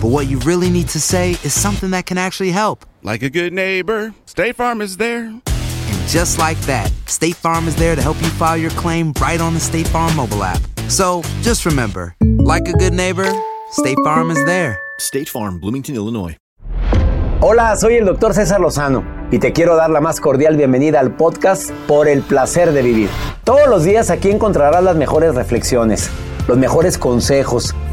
but what you really need to say is something that can actually help. Like a good neighbor, State Farm is there. And just like that, State Farm is there to help you file your claim right on the State Farm mobile app. So just remember, like a good neighbor, State Farm is there. State Farm, Bloomington, Illinois. Hola, soy el doctor César Lozano y te quiero dar la más cordial bienvenida al podcast Por el placer de vivir. Todos los días aquí encontrarás las mejores reflexiones, los mejores consejos,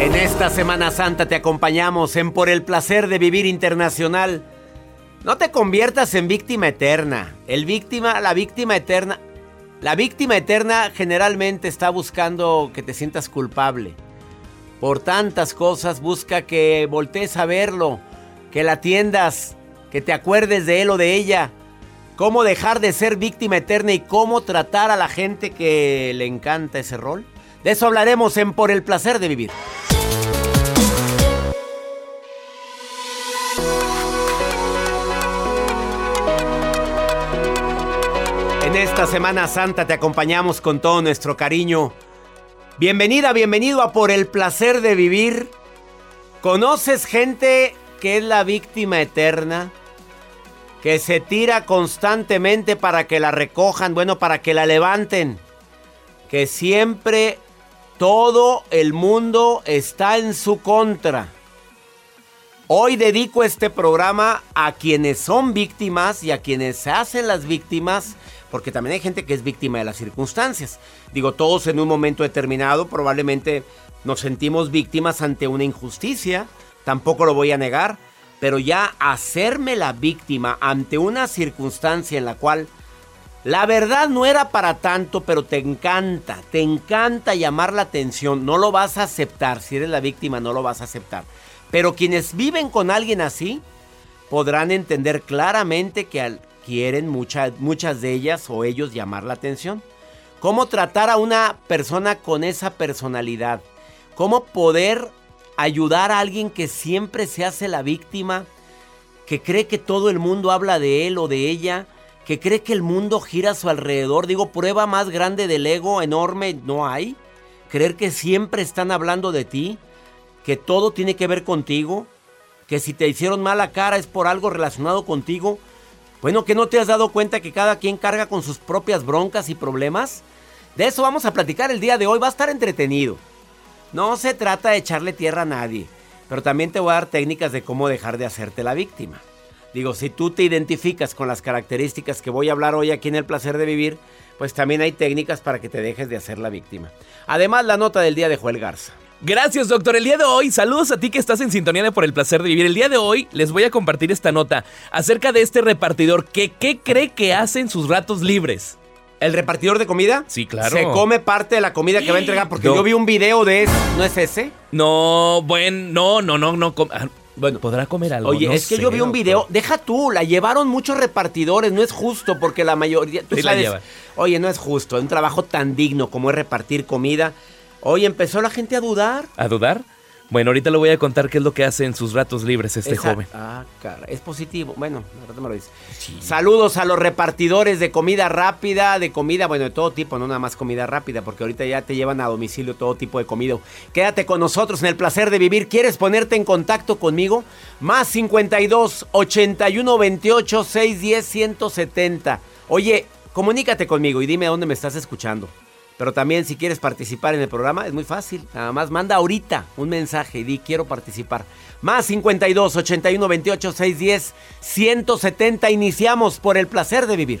En esta Semana Santa te acompañamos en Por el placer de vivir internacional. No te conviertas en víctima eterna. El víctima, la víctima eterna. La víctima eterna generalmente está buscando que te sientas culpable. Por tantas cosas busca que voltees a verlo, que la atiendas, que te acuerdes de él o de ella. Cómo dejar de ser víctima eterna y cómo tratar a la gente que le encanta ese rol. De eso hablaremos en Por el placer de vivir. Semana Santa te acompañamos con todo nuestro cariño. Bienvenida, bienvenido a Por el placer de vivir. ¿Conoces gente que es la víctima eterna? Que se tira constantemente para que la recojan, bueno, para que la levanten. Que siempre todo el mundo está en su contra. Hoy dedico este programa a quienes son víctimas y a quienes se hacen las víctimas, porque también hay gente que es víctima de las circunstancias. Digo, todos en un momento determinado probablemente nos sentimos víctimas ante una injusticia, tampoco lo voy a negar, pero ya hacerme la víctima ante una circunstancia en la cual la verdad no era para tanto, pero te encanta, te encanta llamar la atención, no lo vas a aceptar, si eres la víctima no lo vas a aceptar. Pero quienes viven con alguien así podrán entender claramente que al- quieren mucha- muchas de ellas o ellos llamar la atención. ¿Cómo tratar a una persona con esa personalidad? ¿Cómo poder ayudar a alguien que siempre se hace la víctima? Que cree que todo el mundo habla de él o de ella. Que cree que el mundo gira a su alrededor. Digo, prueba más grande del ego enorme no hay. Creer que siempre están hablando de ti que todo tiene que ver contigo, que si te hicieron mala cara es por algo relacionado contigo. Bueno, que no te has dado cuenta que cada quien carga con sus propias broncas y problemas. De eso vamos a platicar el día de hoy, va a estar entretenido. No se trata de echarle tierra a nadie, pero también te voy a dar técnicas de cómo dejar de hacerte la víctima. Digo, si tú te identificas con las características que voy a hablar hoy aquí en El Placer de Vivir, pues también hay técnicas para que te dejes de hacer la víctima. Además, la nota del día de Joel Garza. Gracias, doctor. El día de hoy, saludos a ti que estás en sintonía de Por el Placer de Vivir. El día de hoy les voy a compartir esta nota acerca de este repartidor que qué cree que hace en sus ratos libres. ¿El repartidor de comida? Sí, claro. Se come parte de la comida que va a entregar porque No. yo vi un video de eso. ¿No es ese? No, bueno, no, no, no, no. ah, Bueno, podrá comer algo. Oye, no es que sé, yo vi un doctor. video. Deja tú, la llevaron muchos repartidores. No es justo porque la mayoría. Tú Sí la sabes. llevan. Oye, no es justo. Un trabajo tan digno como es repartir comida. Oye, empezó la gente a dudar. ¿A dudar? Bueno, ahorita le voy a contar qué es lo que hace en sus ratos libres este Esa- joven. Ah, cara, es positivo. Bueno, ahorita me lo dices. Saludos a los repartidores de comida rápida, de comida, bueno, de todo tipo, no nada más comida rápida, porque ahorita ya te llevan a domicilio todo tipo de comida. Quédate con nosotros en el placer de vivir. ¿Quieres ponerte en contacto conmigo? Más 52 81 28 610 170. Oye, comunícate conmigo y dime dónde me estás escuchando. Pero también si quieres participar en el programa es muy fácil. Nada más manda ahorita un mensaje y di quiero participar. Más 52 81 28 610 170. Iniciamos por el placer de vivir.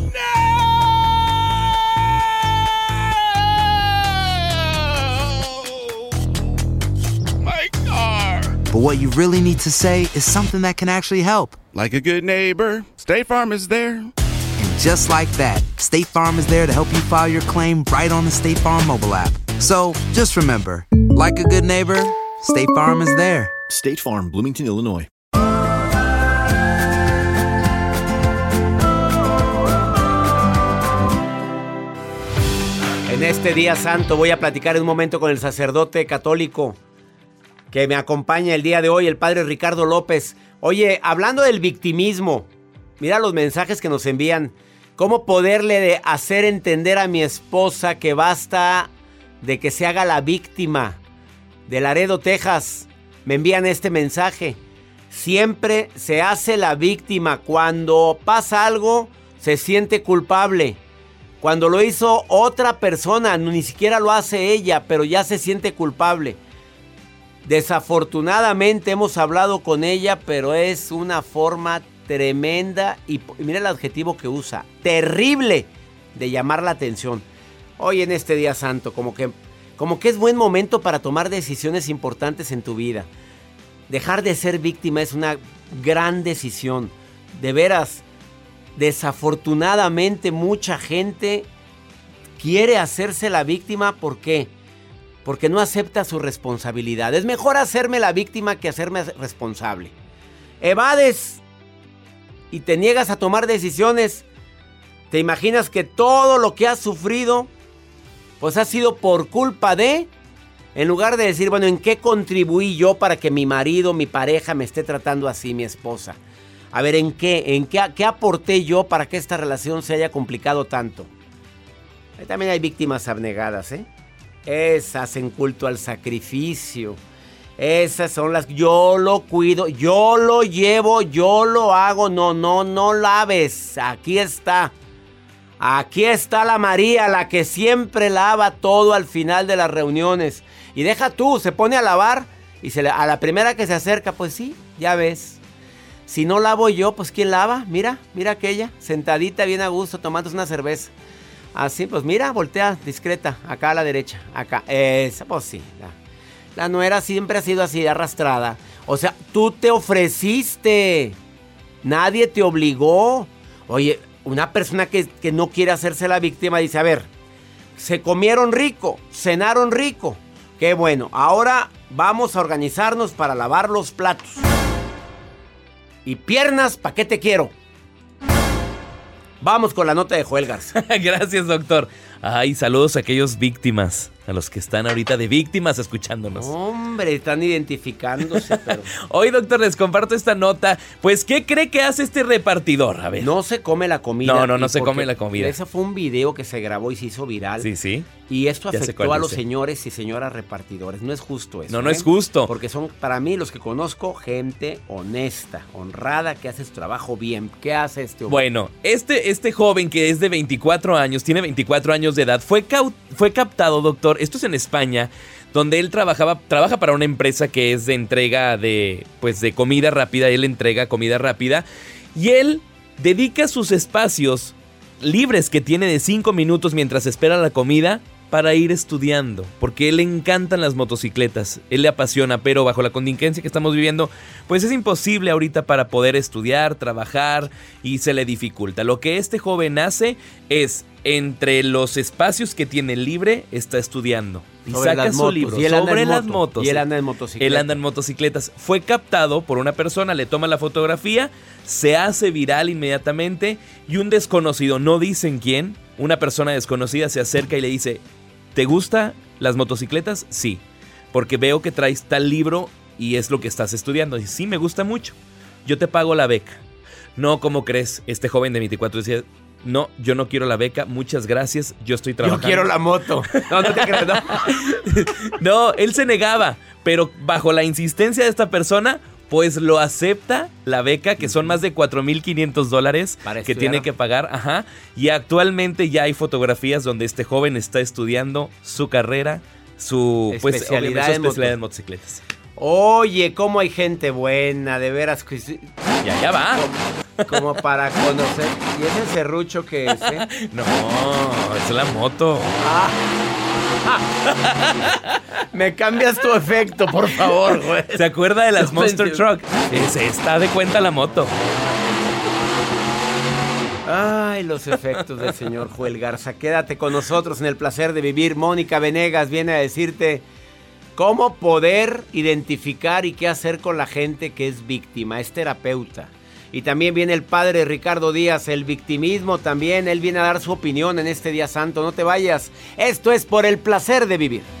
but what you really need to say is something that can actually help. Like a good neighbor, State Farm is there. And just like that, State Farm is there to help you file your claim right on the State Farm mobile app. So just remember, like a good neighbor, State Farm is there. State Farm, Bloomington, Illinois. En este día santo voy a platicar en un momento con el sacerdote católico que me acompaña el día de hoy, el padre Ricardo López. Oye, hablando del victimismo, mira los mensajes que nos envían. ¿Cómo poderle de hacer entender a mi esposa que basta de que se haga la víctima? De Laredo, Texas, me envían este mensaje. Siempre se hace la víctima. Cuando pasa algo, se siente culpable. Cuando lo hizo otra persona, ni siquiera lo hace ella, pero ya se siente culpable. Desafortunadamente hemos hablado con ella, pero es una forma tremenda y mira el adjetivo que usa, terrible de llamar la atención. Hoy en este día santo, como que como que es buen momento para tomar decisiones importantes en tu vida. Dejar de ser víctima es una gran decisión. De veras, desafortunadamente mucha gente quiere hacerse la víctima, ¿por qué? Porque no acepta su responsabilidad. Es mejor hacerme la víctima que hacerme responsable. Evades y te niegas a tomar decisiones. Te imaginas que todo lo que has sufrido, pues ha sido por culpa de... En lugar de decir, bueno, ¿en qué contribuí yo para que mi marido, mi pareja me esté tratando así, mi esposa? A ver, ¿en qué? ¿En qué, qué aporté yo para que esta relación se haya complicado tanto? Ahí también hay víctimas abnegadas, ¿eh? Esas hacen culto al sacrificio. Esas son las... Yo lo cuido, yo lo llevo, yo lo hago. No, no, no laves. Aquí está. Aquí está la María, la que siempre lava todo al final de las reuniones. Y deja tú, se pone a lavar y se le- a la primera que se acerca, pues sí, ya ves. Si no lavo yo, pues ¿quién lava? Mira, mira aquella, sentadita bien a gusto, tomándose una cerveza. Así, pues mira, voltea discreta, acá a la derecha, acá. Esa, pues sí. La, nuera siempre ha sido así, arrastrada. O sea, tú te ofreciste. Nadie te obligó. Oye, una persona que, que no quiere hacerse la víctima dice, a ver, se comieron rico, cenaron rico. Qué bueno, ahora vamos a organizarnos para lavar los platos. Y piernas, ¿para qué te quiero? Vamos con la nota de Joel Garza. Gracias, doctor. Ay, saludos a aquellos víctimas, a los que están ahorita de víctimas escuchándonos. Hombre, están identificándose, pero... Hoy, doctor, les comparto esta nota. Pues, ¿qué cree que hace este repartidor? A ver. No se come la comida. No, no, no se come la comida. Ese fue un video que se grabó y se hizo viral. Sí, sí. Y esto afectó a los dice. señores y señoras repartidores. No es justo eso. No, no ¿eh? es justo. Porque son, para mí, los que conozco, gente honesta, honrada, que hace su trabajo bien. ¿Qué hace este hombre? Bueno, este, este joven que es de 24 años, tiene 24 años de edad, fue, fue captado, doctor, esto es en España, donde él trabajaba, trabaja para una empresa que es de entrega de, pues, de comida rápida, él entrega comida rápida, y él dedica sus espacios libres que tiene de 5 minutos mientras espera la comida para ir estudiando, porque él le encantan las motocicletas, él le apasiona, pero bajo la contingencia que estamos viviendo, pues es imposible ahorita para poder estudiar, trabajar y se le dificulta. Lo que este joven hace es entre los espacios que tiene libre está estudiando y Sobre saca su motos, libro y él anda sobre en las moto, motos. y él anda en motocicleta. Él anda en motocicletas. Fue captado por una persona, le toma la fotografía, se hace viral inmediatamente y un desconocido, no dicen quién, una persona desconocida se acerca y le dice, ¿te gustan las motocicletas? Sí, porque veo que traes tal libro y es lo que estás estudiando. Y sí, me gusta mucho. Yo te pago la beca. No, ¿cómo crees? Este joven de 24 decía, no, yo no quiero la beca, muchas gracias, yo estoy Yo trabajando. quiero la moto. No, no te creas, no. No, él se negaba, pero bajo la insistencia de esta persona, pues lo acepta la beca, que son más de 4.500 dólares que tiene que pagar. Ajá. Y actualmente ya hay fotografías donde este joven está estudiando su carrera, su pues, Especialidad su en especialidad moto. en motocicletas. Oye, cómo hay gente buena, de veras. que sí- Ya, ya va. Como para conocer. ¿Y ese serrucho que es, eh? No, es la moto. Me cambias tu efecto, por favor, güey. ¿Se acuerda de las Monster Truck? Se está de cuenta la moto. Ay, los efectos del señor Joel Garza. Quédate con nosotros en el placer de vivir. Mónica Venegas viene a decirte cómo poder identificar y qué hacer con la gente que es víctima, es terapeuta. Y también viene el padre Ricardo Díaz, el victimismo también. Él viene a dar su opinión en este día santo. No te vayas. Esto es por el placer de vivir.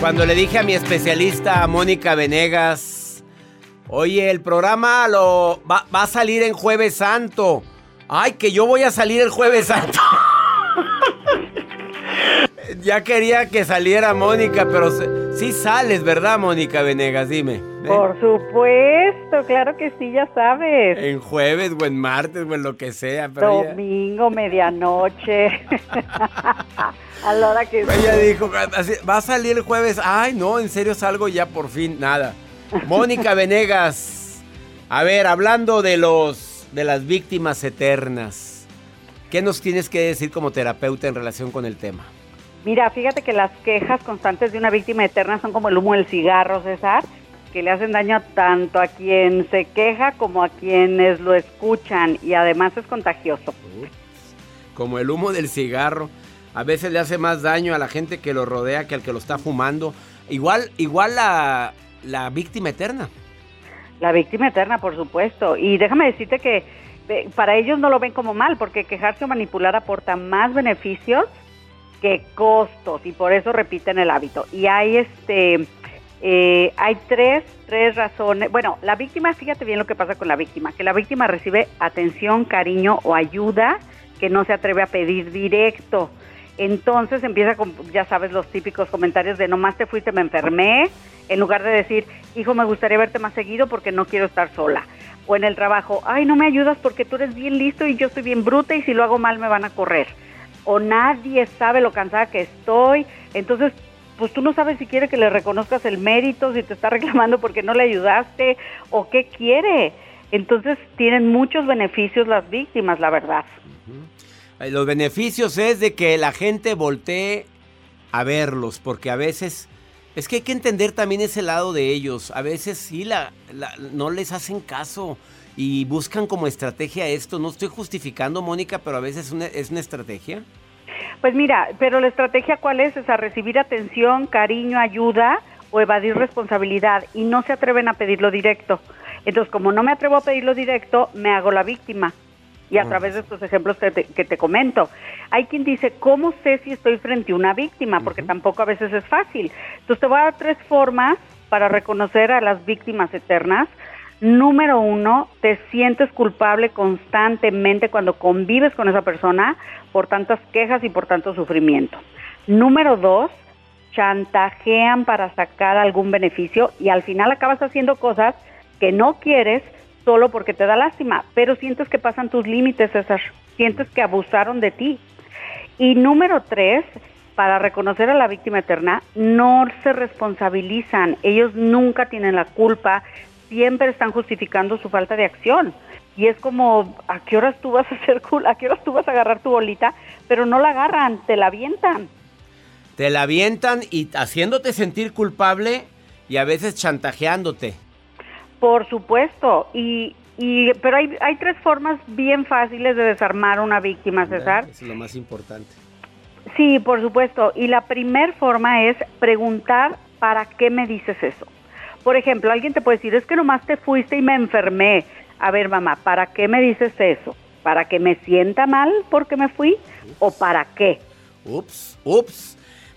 Cuando le dije a mi especialista, Mónica Venegas, oye, el programa lo va, va a salir en Jueves Santo. Ay, que yo voy a salir el Jueves Santo. ya quería que saliera Mónica, pero sí sales, ¿verdad, Mónica Venegas? Dime. Por supuesto, claro que sí, ya sabes. En jueves o en martes o en lo que sea. Pero Domingo, medianoche. a la hora que... Ella dijo, va a salir el jueves. Ay, no, en serio salgo ya por fin. Nada. Mónica Venegas. A ver, hablando de los de las víctimas eternas. ¿Qué nos tienes que decir como terapeuta en relación con el tema? Mira, fíjate que las quejas constantes de una víctima eterna son como el humo del cigarro, César, que le hacen daño tanto a quien se queja como a quienes lo escuchan y además es contagioso. Como el humo del cigarro, a veces le hace más daño a la gente que lo rodea que al que lo está fumando. Igual, igual la, la víctima eterna. La víctima eterna, por supuesto. Y déjame decirte que eh, para ellos no lo ven como mal, porque quejarse o manipular aporta más beneficios que costos y por eso repiten el hábito. Y hay este eh, hay tres, tres razones. Bueno, la víctima, fíjate bien lo que pasa con la víctima, que la víctima recibe atención, cariño o ayuda que no se atreve a pedir directo. Entonces empieza con, ya sabes, los típicos comentarios de nomás te fuiste, me enfermé, en lugar de decir, hijo, me gustaría verte más seguido porque no quiero estar sola. O en el trabajo, ay, no me ayudas porque tú eres bien listo y yo soy bien bruta y si lo hago mal me van a correr. O nadie sabe lo cansada que estoy. Entonces, pues tú no sabes si quiere que le reconozcas el mérito, si te está reclamando porque no le ayudaste o qué quiere. Entonces tienen muchos beneficios las víctimas, la verdad. Los beneficios es de que la gente voltee a verlos, porque a veces es que hay que entender también ese lado de ellos. A veces sí la, no les hacen caso y buscan como estrategia esto. No estoy justificando, Mónica, pero a veces es una, es una estrategia. Pues mira, pero la estrategia cuál es? Es a recibir atención, cariño, ayuda o evadir responsabilidad y no se atreven a pedirlo directo. Entonces, como no me atrevo a pedirlo directo, me hago la víctima y a través de estos ejemplos que te, que te, comento. Hay quien dice, ¿cómo sé si estoy frente a una víctima? Porque tampoco a veces es fácil. Entonces te voy a dar tres formas para reconocer a las víctimas eternas. Número uno, te sientes culpable constantemente cuando convives con esa persona por tantas quejas y por tanto sufrimiento. Número dos, chantajean para sacar algún beneficio y al final acabas haciendo cosas que no quieres solo porque te da lástima, pero sientes que pasan tus límites, César. Sientes que abusaron de ti. Y número tres, para reconocer a la víctima eterna, no se responsabilizan. Ellos nunca tienen la culpa, siempre están justificando su falta de acción. Y es como, ¿a qué horas tú vas a hacer ¿A qué horas tú vas a agarrar tu bolita? Pero no la agarran, te la avientan. Te la avientan y haciéndote sentir culpable y a veces chantajeándote. Por supuesto, y, y pero hay, hay tres formas bien fáciles de desarmar a una víctima, César. Es lo más importante. Sí, por supuesto. Y la primera forma es preguntar para qué me dices eso. Por ejemplo, alguien te puede decir, es que nomás te fuiste y me enfermé. A ver, mamá, ¿para qué me dices eso? ¿Para que me sienta mal porque me fui? ¿O para qué? Ups, ups.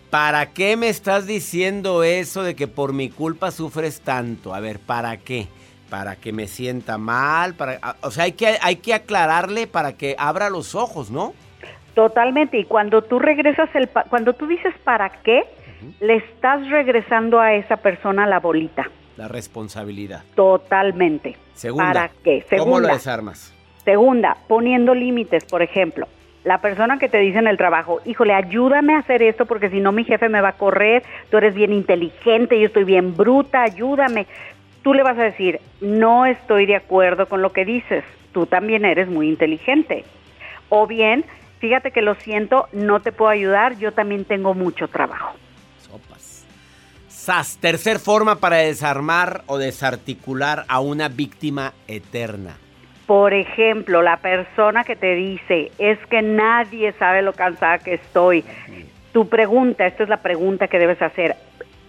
¿Para qué me estás diciendo eso de que por mi culpa sufres tanto? A ver, ¿para qué? Para que me sienta mal, para, o sea, hay que, hay que aclararle para que abra los ojos, ¿no? Totalmente, y cuando tú regresas el, cuando tú dices para qué, le estás regresando a esa persona la bolita. La responsabilidad. Totalmente. Segunda. ¿Para qué? Segunda, ¿Cómo lo desarmas? Segunda, poniendo límites, por ejemplo la persona que te dice en el trabajo, híjole, ayúdame a hacer esto porque si no mi jefe me va a correr, tú eres bien inteligente, yo estoy bien bruta, ayúdame. Tú le vas a decir, no estoy de acuerdo con lo que dices, tú también eres muy inteligente. O bien, fíjate que lo siento, no te puedo ayudar, yo también tengo mucho trabajo. Sas, tercer forma para desarmar o desarticular a una víctima eterna. Por ejemplo, la persona que te dice, es que nadie sabe lo cansada que estoy. Tu pregunta, esta es la pregunta que debes hacer.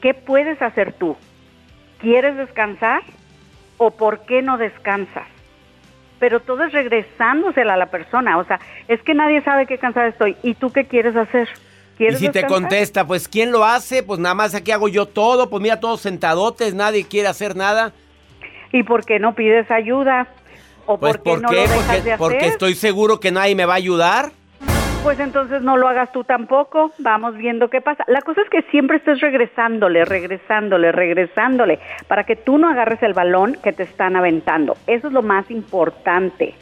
¿Qué puedes hacer tú? ¿Quieres descansar o por qué no descansas? Pero todo es regresándosela a la persona. O sea, es que nadie sabe qué cansada estoy. ¿Y tú qué quieres hacer? Y si te contesta, pues ¿quién lo hace? Pues nada más aquí hago yo todo, pues mira, todos sentadotes, nadie quiere hacer nada. ¿Y por qué no pides ayuda? ¿O pues por qué no qué? lo dejas porque, de hacer? porque estoy seguro que nadie me va a ayudar. Pues entonces no lo hagas tú tampoco, vamos viendo qué pasa. La cosa es que siempre estés regresándole, regresándole, regresándole, para que tú no agarres el balón que te están aventando. Eso es lo más importante,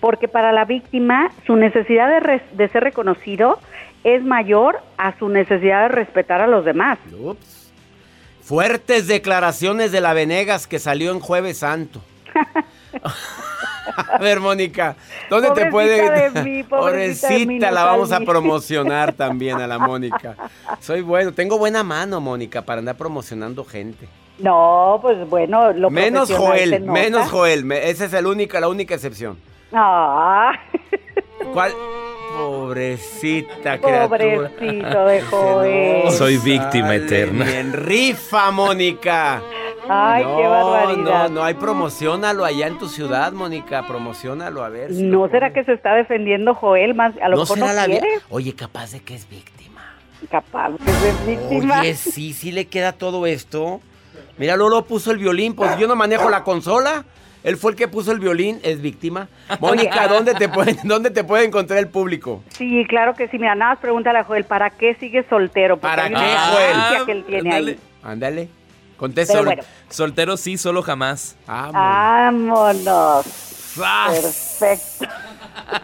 porque para la víctima su necesidad de, de ser reconocido es mayor a su necesidad de respetar a los demás. Ups. Fuertes declaraciones de la Venegas que salió en Jueves Santo. A ver, Mónica, ¿dónde te puede...? de mí, pobrecita de mí, no la vamos a promocionar también a la Mónica. Soy bueno, tengo buena mano, Mónica, para andar promocionando gente. No, pues bueno, lo Menos Joel, menos Joel. esa es el única, la única excepción. Ah, ¿Cuál? Pobrecita criatura. pobrecito de Joel. Soy víctima eterna. Bien rifa, Mónica. Ay, no, qué barbaridad. No, no hay promocionalo allá en tu ciudad, Mónica. Promocionalo, a ver. si lo ¿No será que se está defendiendo Joel más? A lo ¿No mejor será no la quiere. Oye, capaz de que es víctima. Capaz que es víctima. Oye, sí, sí le queda todo esto. Mira, Lolo puso el violín, pues yo no manejo la consola. Él fue el que puso el violín, es víctima. Mónica, ¿dónde te puede, dónde te puede encontrar el público? Sí, claro que sí. Mira, nada más pregúntale a Joel, ¿para qué sigue soltero? Porque ¿Para hay qué, una Joel? que él tiene ándale. ahí. Ándale. Contesta. Bueno. Soltero sí, solo jamás. Vámonos. ¡Sas! Perfecto.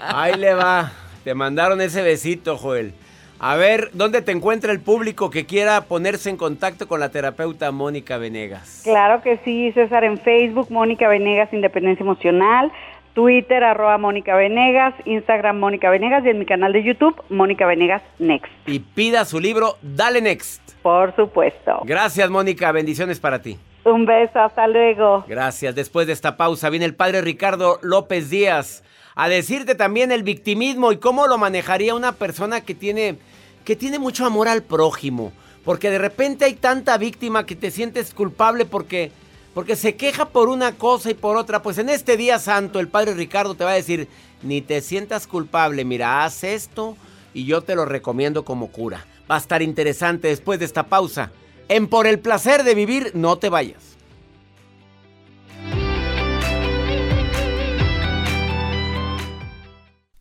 Ahí le va. Te mandaron ese besito, Joel. A ver, ¿dónde te encuentra el público que quiera ponerse en contacto con la terapeuta Mónica Venegas? Claro que sí, César, en Facebook, Mónica Venegas, Independencia Emocional, Twitter, arroba Mónica Venegas, Instagram, Mónica Venegas y en mi canal de YouTube, Mónica Venegas Next. Y pida su libro Dale Next. Por supuesto. Gracias, Mónica. Bendiciones para ti. Un beso, hasta luego. Gracias. Después de esta pausa viene el padre Ricardo López Díaz a decirte también el victimismo y cómo lo manejaría una persona que tiene, que tiene mucho amor al prójimo. Porque de repente hay tanta víctima que te sientes culpable porque, porque se queja por una cosa y por otra. Pues en este día santo el padre Ricardo te va a decir, ni te sientas culpable, mira, haz esto y yo te lo recomiendo como cura. Va a estar interesante después de esta pausa. En Por el placer de vivir, no te vayas.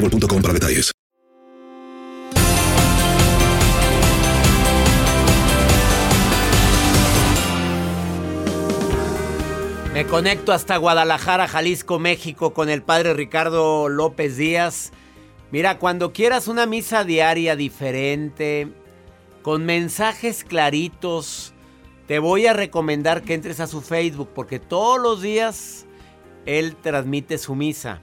boostmobile.com para detalles. Me conecto hasta Guadalajara, Jalisco, México, con el padre Ricardo López Díaz. Mira, cuando quieras una misa diaria diferente, con mensajes claritos, te voy a recomendar que entres a su Facebook porque todos los días él transmite su misa.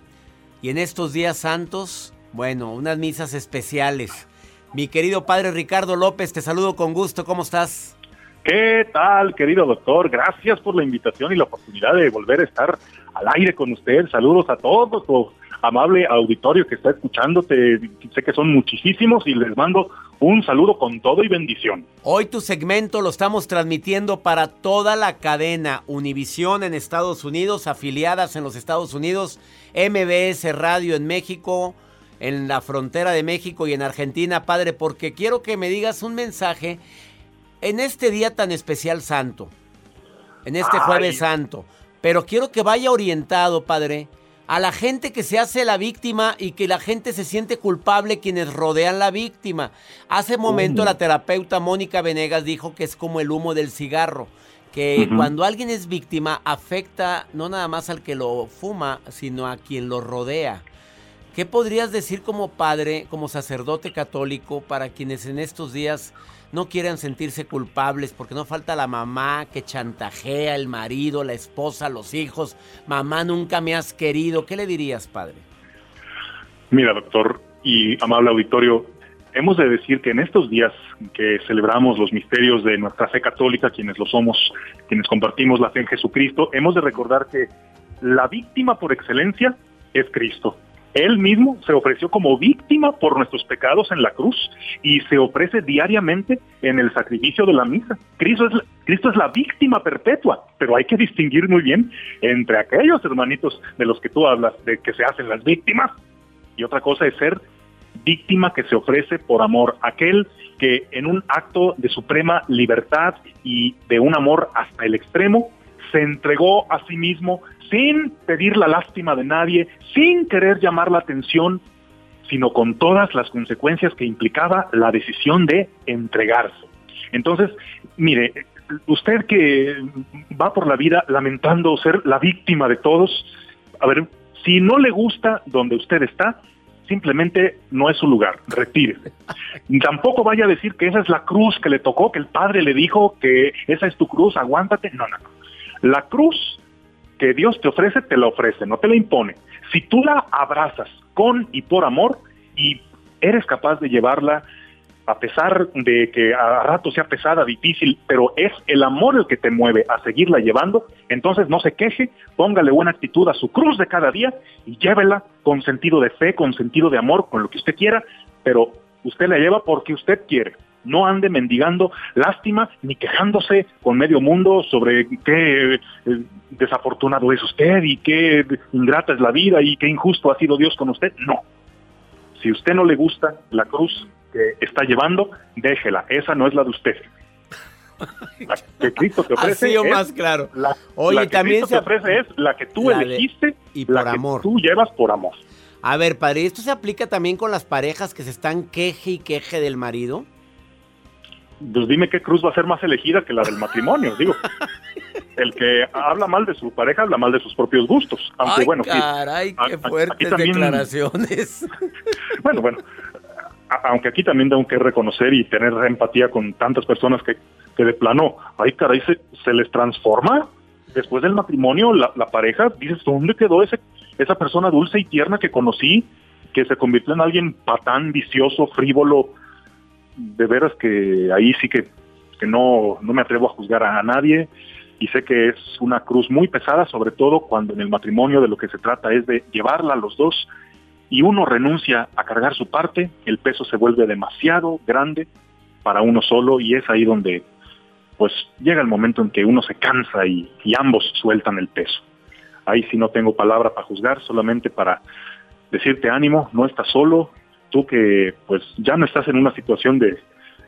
Y en estos días santos, bueno, unas misas especiales. Mi querido padre Ricardo López, te saludo con gusto. ¿Cómo estás? ¿Qué tal, querido doctor? Gracias por la invitación y la oportunidad de volver a estar al aire con usted. Saludos a todos tu amable auditorio que está escuchándote. Sé que son muchísimos y les mando un saludo con todo y bendición. Hoy tu segmento lo estamos transmitiendo para toda la cadena Univisión en Estados Unidos, afiliadas en los Estados Unidos, MBS Radio en México, en la frontera de México y en Argentina, padre, porque quiero que me digas un mensaje en este día tan especial santo, en este jueves santo, pero quiero que vaya orientado, padre, a la gente que se hace la víctima y que la gente se siente culpable quienes rodean la víctima. Hace momento la terapeuta Mónica Venegas dijo que es como el humo del cigarro, que cuando alguien es víctima afecta no nada más al que lo fuma, sino a quien lo rodea. ¿Qué podrías decir como padre, como sacerdote católico, para quienes en estos días no quieran sentirse culpables? Porque no falta la mamá que chantajea el marido, la esposa, los hijos. Mamá, nunca me has querido. ¿Qué le dirías, padre? Mira, doctor y amable auditorio, hemos de decir que en estos días que celebramos los misterios de nuestra fe católica, quienes lo somos, quienes compartimos la fe en Jesucristo, hemos de recordar que la víctima por excelencia es Cristo. Él mismo se ofreció como víctima por nuestros pecados en la cruz y se ofrece diariamente en el sacrificio de la misa. Cristo es, Cristo es la víctima perpetua, pero hay que distinguir muy bien entre aquellos hermanitos de los que tú hablas, de que se hacen las víctimas, y otra cosa es ser víctima que se ofrece por amor, aquel que en un acto de suprema libertad y de un amor hasta el extremo, se entregó a sí mismo sin pedir la lástima de nadie, sin querer llamar la atención, sino con todas las consecuencias que implicaba la decisión de entregarse. Entonces, mire, usted que va por la vida lamentando ser la víctima de todos, a ver, si no le gusta donde usted está, simplemente no es su lugar, retírese. Tampoco vaya a decir que esa es la cruz que le tocó, que el padre le dijo que esa es tu cruz, aguántate. No, no, no. La cruz que Dios te ofrece, te la ofrece, no te la impone. Si tú la abrazas con y por amor y eres capaz de llevarla a pesar de que a rato sea pesada, difícil, pero es el amor el que te mueve a seguirla llevando, entonces no se queje, póngale buena actitud a su cruz de cada día y llévela con sentido de fe, con sentido de amor, con lo que usted quiera, pero usted la lleva porque usted quiere. No ande mendigando lástima ni quejándose con medio mundo sobre qué eh, desafortunado es usted y qué ingrata es la vida y qué injusto ha sido Dios con usted. No. Si usted no le gusta la cruz que está llevando, déjela. Esa no es la de usted. La que Cristo te ofrece. Sido es más claro. La, Oye, la que también Cristo se- te ofrece es la que tú La elegiste y la por que amor. tú llevas por amor. A ver, padre, ¿esto se aplica también con las parejas que se están queje y queje del marido? Pues dime qué cruz va a ser más elegida que la del matrimonio, digo. El que habla mal de su pareja habla mal de sus propios gustos. Aunque Ay, bueno, sí, caray, a- qué a- fuertes también- declaraciones. Bueno, bueno, aunque aquí también tengo que reconocer y tener empatía con tantas personas que, que de plano, ay caray, se, se les transforma después del matrimonio la, pareja, dices, ¿dónde quedó ese, esa persona dulce y tierna que conocí, que se convirtió en alguien patán, vicioso, frívolo? De veras que ahí sí que, que no, no me atrevo a juzgar a nadie y sé que es una cruz muy pesada, sobre todo cuando en el matrimonio de lo que se trata es de llevarla a los dos y uno renuncia a cargar su parte, el peso se vuelve demasiado grande para uno solo y es ahí donde pues llega el momento en que uno se cansa y, ambos sueltan el peso. Ahí sí no tengo palabra para juzgar, solamente para decirte ánimo, no estás solo, tú que pues ya no estás en una situación de,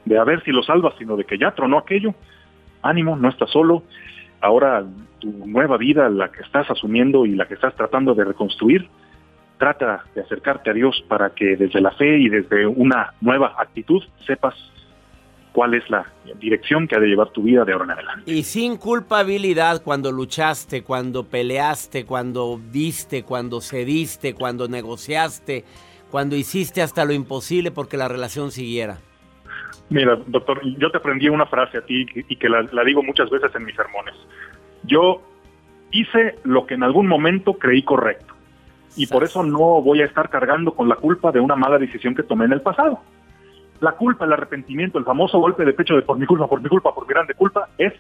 de a ver si lo salvas, sino de que ya tronó aquello, ánimo, no estás solo, ahora tu nueva vida, la que estás asumiendo y la que estás tratando de reconstruir, trata de acercarte a Dios para que desde la fe y desde una nueva actitud sepas cuál es la dirección que ha de llevar tu vida de ahora en adelante. Y sin culpabilidad cuando luchaste, cuando peleaste, cuando diste, cuando cediste, cuando negociaste, cuando hiciste hasta lo imposible porque la relación siguiera? Mira, doctor, yo te aprendí una frase a ti y que la, la digo muchas veces en mis sermones. Yo hice lo que en algún momento creí correcto y por eso no voy a estar cargando con la culpa de una mala decisión que tomé en el pasado. La culpa, el arrepentimiento, el famoso golpe de pecho de por mi culpa, por mi culpa, por mi grande culpa, es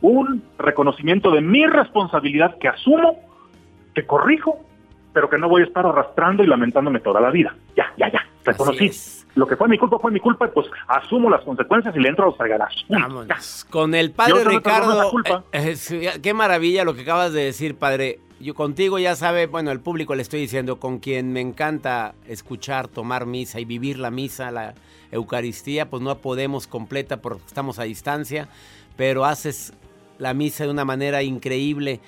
un reconocimiento de mi responsabilidad que asumo, que corrijo, pero que no voy a estar arrastrando y lamentándome toda la vida. Ya, ya, ya, reconocí. Lo que fue mi culpa fue mi culpa, pues asumo las consecuencias y le entro a los. Vámonos. Con el padre Ricardo. eh, eh, qué maravilla lo que acabas de decir, padre. Yo contigo ya sabe, bueno, el público le estoy diciendo, con quien me encanta escuchar, tomar misa y vivir la misa, la Eucaristía, pues no podemos completa porque estamos a distancia, pero haces la misa de una manera increíble.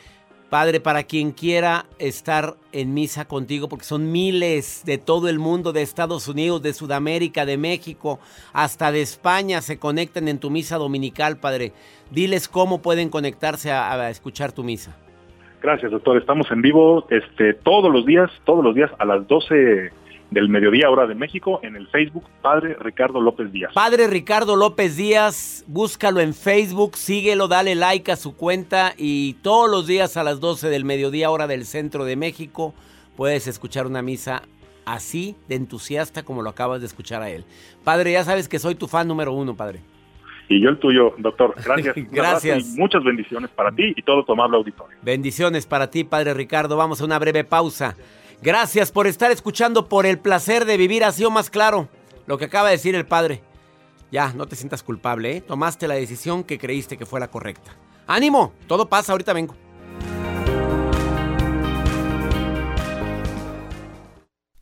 Padre, para quien quiera estar en misa contigo, porque son miles de todo el mundo, de Estados Unidos, de Sudamérica, de México, hasta de España, se conectan en tu misa dominical, Padre. Diles cómo pueden conectarse a, a escuchar tu misa. Gracias, doctor. Estamos en vivo este, todos los días, todos los días a las 12 del mediodía, hora de México, en el Facebook Padre Ricardo López Díaz. Padre Ricardo López Díaz, búscalo en Facebook, síguelo, dale like a su cuenta y todos los días a las 12 del mediodía, hora del centro de México, puedes escuchar una misa así de entusiasta como lo acabas de escuchar a él. Padre, ya sabes que soy tu fan número uno, padre. Y yo el tuyo, doctor. Gracias. Gracias. y muchas bendiciones para ti y todo tu amable auditorio. Bendiciones para ti, Padre Ricardo. Vamos a una breve pausa. Gracias por estar escuchando, por el placer de vivir. Ha sido más claro lo que acaba de decir el Padre. Ya, no te sientas culpable, ¿eh? Tomaste la decisión que creíste que fue la correcta. ¡Ánimo! Todo pasa, ahorita vengo.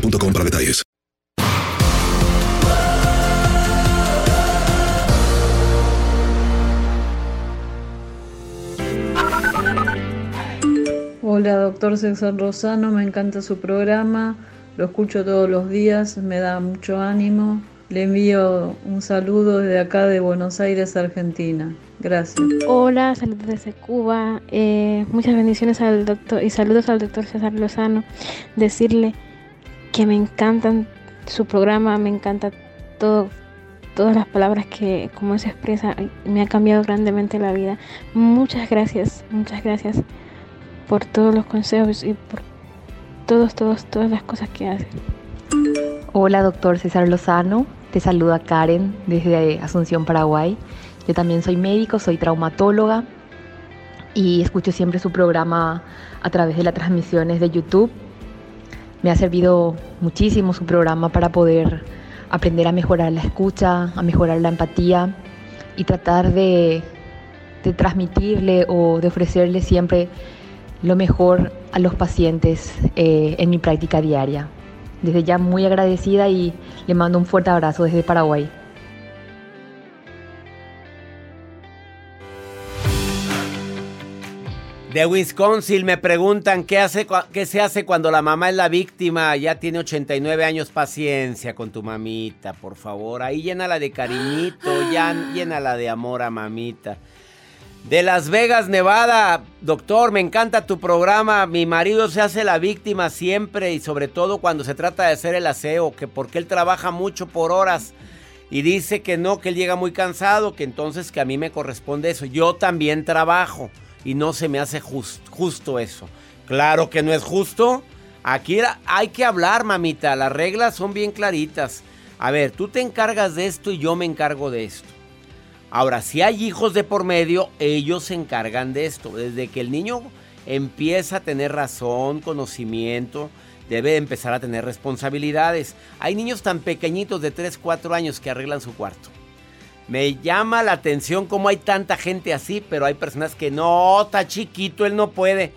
boostmobile.com para detalles. Hola, doctor César Rosano, me encanta su programa, lo escucho todos los días, me da mucho ánimo. Le envío un saludo desde acá de Buenos Aires, Argentina. Gracias. Hola, saludos desde Cuba. Eh, muchas bendiciones al doctor y saludos al doctor César Lozano. Decirle que me encantan su programa, me encanta todo, todas las palabras que como se expresa, me ha cambiado grandemente la vida. Muchas gracias, muchas gracias por todos los consejos y por todos, todos, todas las cosas que hace. Hola, doctor César Lozano. Te saluda Karen desde Asunción, Paraguay. Yo también soy médico, soy traumatóloga y escucho siempre su programa a través de las transmisiones de YouTube. Me ha servido muchísimo su programa para poder aprender a mejorar la escucha, a mejorar la empatía y tratar de, transmitirle o de ofrecerle siempre lo mejor a los pacientes eh, en mi práctica diaria. Desde ya muy agradecida y le mando un fuerte abrazo desde Paraguay. De Wisconsin me preguntan qué, hace, qué se hace cuando la mamá es la víctima. Ya tiene 89 años. Paciencia con tu mamita, por favor. Ahí llénala de cariñito, ya, llénala de amor a mamita. De Las Vegas, Nevada. Doctor, me encanta tu programa. Mi marido se hace la víctima siempre y sobre todo cuando se trata de hacer el aseo, que porque él trabaja mucho por horas y dice que no, que él llega muy cansado, que entonces que a mí me corresponde eso. Yo también trabajo y no se me hace justo eso. Claro que no es justo. Aquí hay que hablar, mamita. Las reglas son bien claritas. A ver, tú te encargas de esto y yo me encargo de esto. Ahora, si hay hijos de por medio, ellos se encargan de esto. Desde que el niño empieza a tener razón, conocimiento, debe empezar a tener responsabilidades. Hay niños tan pequeñitos de 3, 4 años que arreglan su cuarto. Me llama la atención cómo hay tanta gente así, pero hay personas que no, está chiquito, él no puede.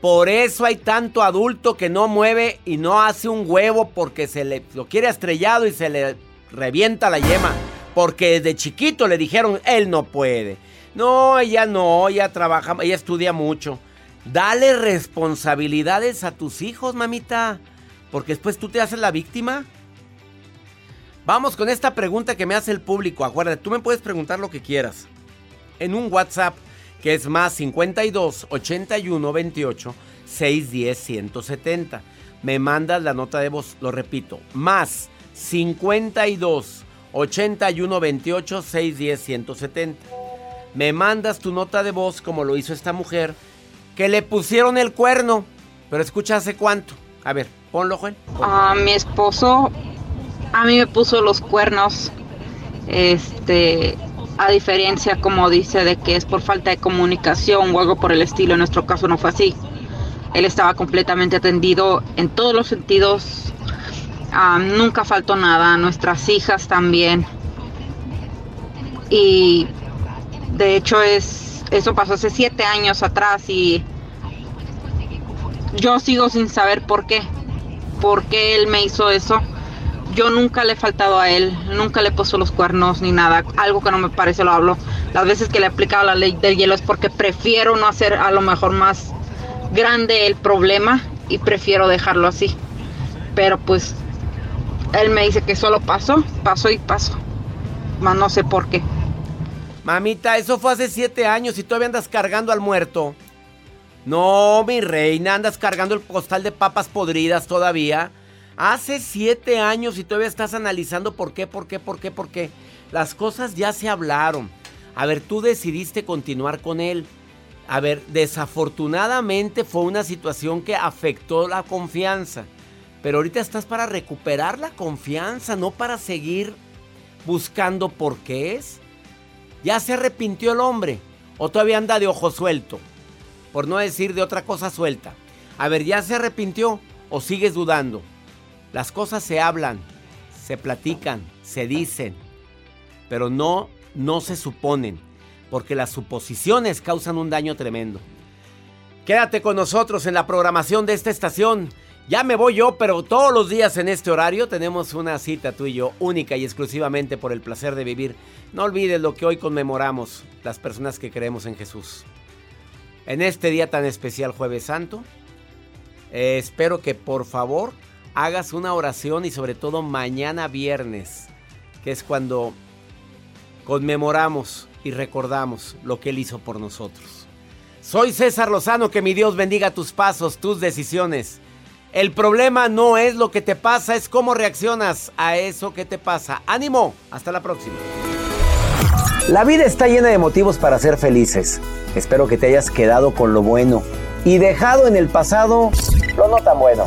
Por eso hay tanto adulto que no mueve y no hace un huevo porque se le lo quiere estrellado y se le revienta la yema. Porque desde chiquito le dijeron, él no puede. No, ella no, ella trabaja, ella estudia mucho. Dale responsabilidades a tus hijos, mamita. Porque después tú te haces la víctima. Vamos con esta pregunta que me hace el público. Acuérdate, tú me puedes preguntar lo que quieras. En un WhatsApp que es más 52 81 28 610 170. Me mandas la nota de voz, lo repito, más 52 81 28 610 170. Me mandas tu nota de voz como lo hizo esta mujer que le pusieron el cuerno. Pero escucha hace cuánto. A ver, ponlo, Juan. A mi esposo a mí me puso los cuernos, este, a diferencia, como dice, de que es por falta de comunicación o algo por el estilo. En nuestro caso no fue así. Él estaba completamente atendido en todos los sentidos. Ah, nunca faltó nada. Nuestras hijas también. Y de hecho es eso pasó hace siete años atrás y yo sigo sin saber por qué. ¿Por qué él me hizo eso? Yo nunca le he faltado a él, nunca le he puesto los cuernos ni nada, algo que no me parece lo hablo. Las veces que le he aplicado la ley del hielo es porque prefiero no hacer a lo mejor más grande el problema y prefiero dejarlo así. Pero pues él me dice que solo pasó, pasó y pasó. Más no sé por qué. Mamita, eso fue hace siete años y todavía andas cargando al muerto. No, mi reina, andas cargando el costal de papas podridas todavía. Hace siete años y todavía estás analizando por qué, por qué, por qué, por qué. Las cosas ya se hablaron. A ver, tú decidiste continuar con él. A ver, desafortunadamente fue una situación que afectó la confianza. Pero ahorita estás para recuperar la confianza, no para seguir buscando por qué es. ¿Ya se arrepintió el hombre? ¿O todavía anda de ojo suelto? Por no decir de otra cosa suelta. A ver, ¿ya se arrepintió o sigues dudando? Las cosas se hablan, se platican, se dicen, pero no, no se suponen, porque las suposiciones causan un daño tremendo. Quédate con nosotros en la programación de esta estación. Ya me voy yo, pero todos los días en este horario tenemos una cita tú y yo, única y exclusivamente por el placer de vivir. No olvides lo que hoy conmemoramos, las personas que creemos en Jesús. En este día tan especial, Jueves Santo, eh, espero que por favor hagas una oración y sobre todo mañana viernes, que es cuando conmemoramos y recordamos lo que Él hizo por nosotros. Soy César Lozano, que mi Dios bendiga tus pasos, tus decisiones. El problema no es lo que te pasa, es cómo reaccionas a eso que te pasa. Ánimo, hasta la próxima. La vida está llena de motivos para ser felices. Espero que te hayas quedado con lo bueno y dejado en el pasado lo no tan bueno.